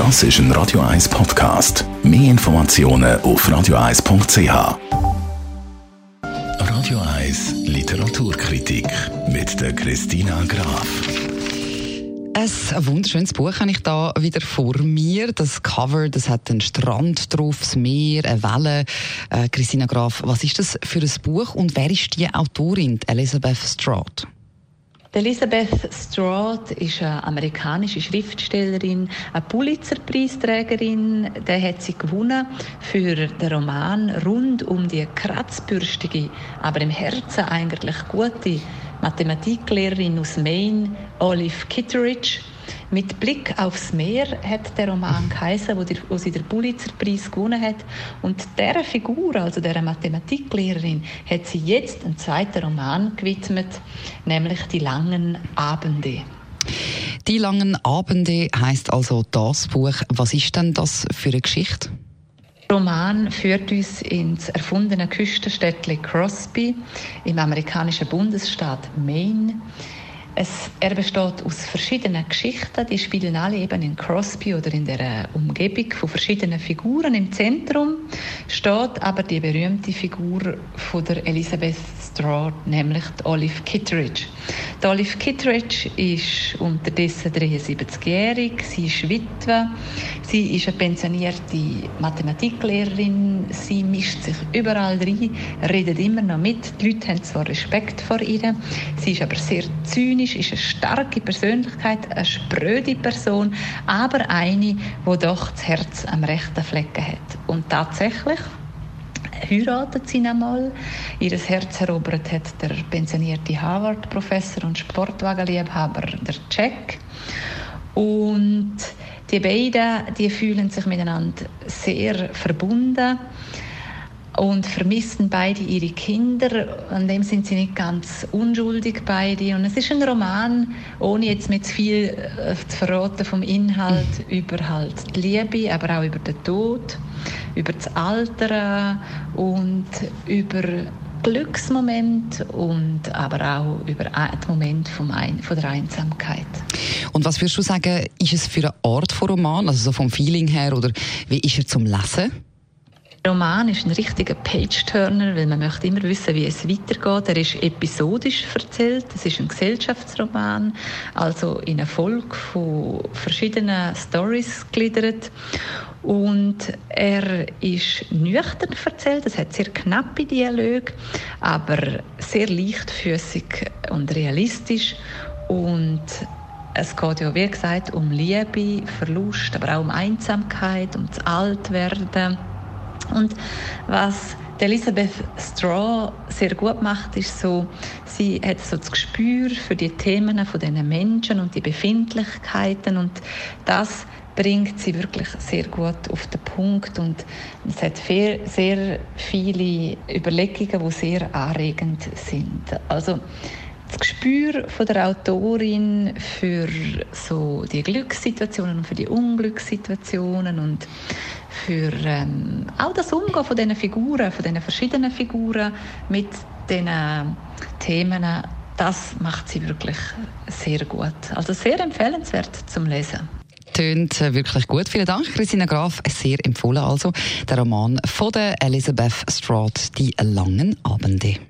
Das ist ein Radio 1 Podcast. Mehr Informationen auf radio1.ch. Radio 1 Literaturkritik mit der Christina Graf. Ein wunderschönes Buch habe ich da wieder vor mir. Das Cover, das hat einen Strand drauf, das Meer, eine Welle. Äh, Christina Graf, was ist das für ein Buch und wer ist die Autorin, Elizabeth Stroud? Elizabeth Stroud ist eine amerikanische Schriftstellerin, eine Pulitzer-Preisträgerin. Der hat sie gewonnen für den Roman rund um die kratzbürstige, aber im Herzen eigentlich gute Mathematiklehrerin aus Maine, Olive Kitteridge. Mit Blick aufs Meer hat der Roman geheißen, wo, wo sie den Pulitzerpreis gewonnen hat. Und dieser Figur, also der Mathematiklehrerin, hat sie jetzt einen zweiten Roman gewidmet, nämlich die langen Abende. Die langen Abende heißt also das Buch. Was ist denn das für eine Geschichte? Der Roman führt uns ins erfundene Küstenstädtchen Crosby im amerikanischen Bundesstaat Maine. Es, er besteht aus verschiedenen Geschichten, die spielen alle eben in Crosby oder in der Umgebung von verschiedenen Figuren. Im Zentrum steht aber die berühmte Figur von der Elizabeth Stroud, nämlich die Olive Kitteridge. Die Olive Kitteridge ist unterdessen 73-jährig, sie ist Witwe, sie ist eine pensionierte Mathematiklehrerin, sie mischt sich überall rein, redet immer noch mit, die Leute haben zwar Respekt vor ihr, sie ist aber sehr zynisch, ist eine starke Persönlichkeit, eine spröde Person, aber eine, die doch das Herz am rechten Flecken hat. Und tatsächlich heiratet sie einmal. Ihr Herz erobert hat der pensionierte Harvard-Professor und Sportwagenliebhaber, der Jack. Und die beiden, die fühlen sich miteinander sehr verbunden und vermissen beide ihre Kinder. An dem sind sie nicht ganz unschuldig beide. Und es ist ein Roman, ohne jetzt mit viel äh, zu verraten vom Inhalt, über halt die Liebe, aber auch über den Tod, über das Alter und über Glücksmoment und aber auch über den Moment vom Ein von der Einsamkeit. Und was würdest du sagen, ist es für eine Art von Roman, also so vom Feeling her, oder wie ist er zum Lesen? Der Roman ist ein richtiger Page-Turner, weil man möchte immer wissen, wie es weitergeht. Er ist episodisch erzählt. Es ist ein Gesellschaftsroman, also in eine Folge von verschiedenen Stories gegliedert. Und er ist nüchtern erzählt. Es hat sehr knappe Dialoge, aber sehr leichtfüßig und realistisch. Und es geht ja, wie gesagt, um Liebe, Verlust, aber auch um Einsamkeit, um das Altwerden und was Elisabeth Straw sehr gut macht, ist so, sie hat so das Gespür für die Themen von diesen Menschen und die Befindlichkeiten und das bringt sie wirklich sehr gut auf den Punkt und es hat sehr viele Überlegungen, die sehr anregend sind. Also das Gespür von der Autorin für so die Glückssituationen und für die Unglückssituationen und für ähm, auch das Umgehen von diesen Figuren, von diesen verschiedenen Figuren mit diesen Themen, das macht sie wirklich sehr gut. Also sehr empfehlenswert zum Lesen. Tönt wirklich gut. Vielen Dank, Christina Graf. Sehr empfohlen also der Roman von der Elizabeth Stroud, Die langen Abende.